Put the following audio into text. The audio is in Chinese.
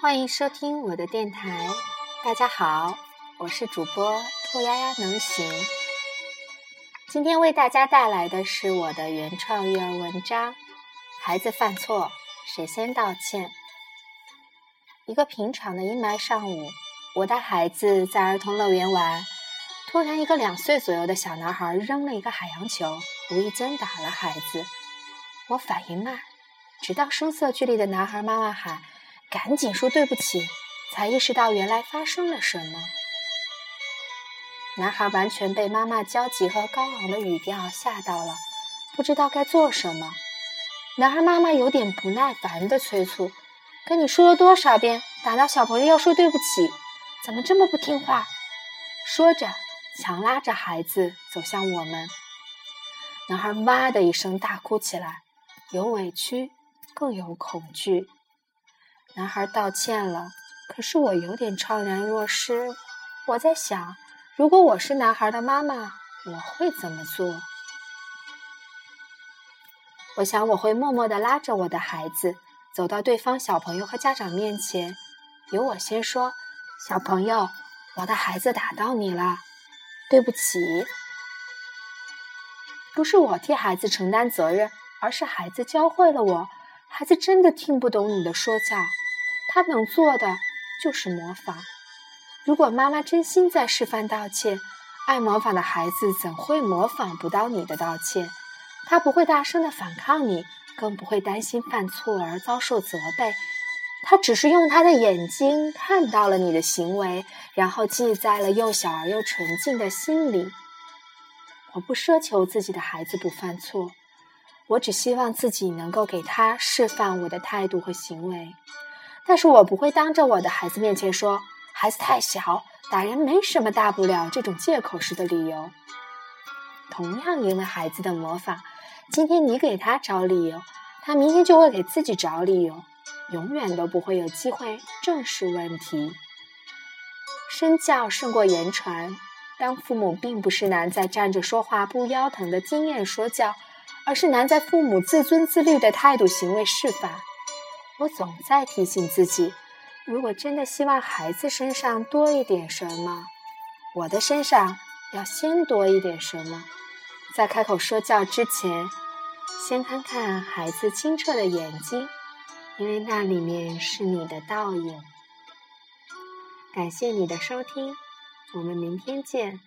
欢迎收听我的电台，大家好，我是主播兔丫丫能行。今天为大家带来的是我的原创育儿文章《孩子犯错，谁先道歉》。一个平常的阴霾上午，我带孩子在儿童乐园玩，突然一个两岁左右的小男孩扔了一个海洋球，无意间打了孩子。我反应慢，直到声色俱厉的男孩妈妈喊。赶紧说对不起，才意识到原来发生了什么。男孩完全被妈妈焦急和高昂的语调吓到了，不知道该做什么。男孩妈妈有点不耐烦地催促：“跟你说了多少遍，打到小朋友要说对不起，怎么这么不听话？”说着，强拉着孩子走向我们。男孩哇的一声大哭起来，有委屈，更有恐惧。男孩道歉了，可是我有点怅然若失。我在想，如果我是男孩的妈妈，我会怎么做？我想我会默默地拉着我的孩子，走到对方小朋友和家长面前，由我先说：“小朋友，我的孩子打到你了，对不起。”不是我替孩子承担责任，而是孩子教会了我。孩子真的听不懂你的说教。他能做的就是模仿。如果妈妈真心在示范道歉，爱模仿的孩子怎会模仿不到你的道歉？他不会大声的反抗你，更不会担心犯错而遭受责备。他只是用他的眼睛看到了你的行为，然后记在了幼小而又纯净的心里。我不奢求自己的孩子不犯错，我只希望自己能够给他示范我的态度和行为。但是我不会当着我的孩子面前说孩子太小，打人没什么大不了这种借口式的理由。同样，因为孩子的模仿，今天你给他找理由，他明天就会给自己找理由，永远都不会有机会正视问题。身教胜过言传，当父母并不是难在站着说话不腰疼的经验说教，而是难在父母自尊自律的态度行为示范。我总在提醒自己，如果真的希望孩子身上多一点什么，我的身上要先多一点什么。在开口说教之前，先看看孩子清澈的眼睛，因为那里面是你的倒影。感谢你的收听，我们明天见。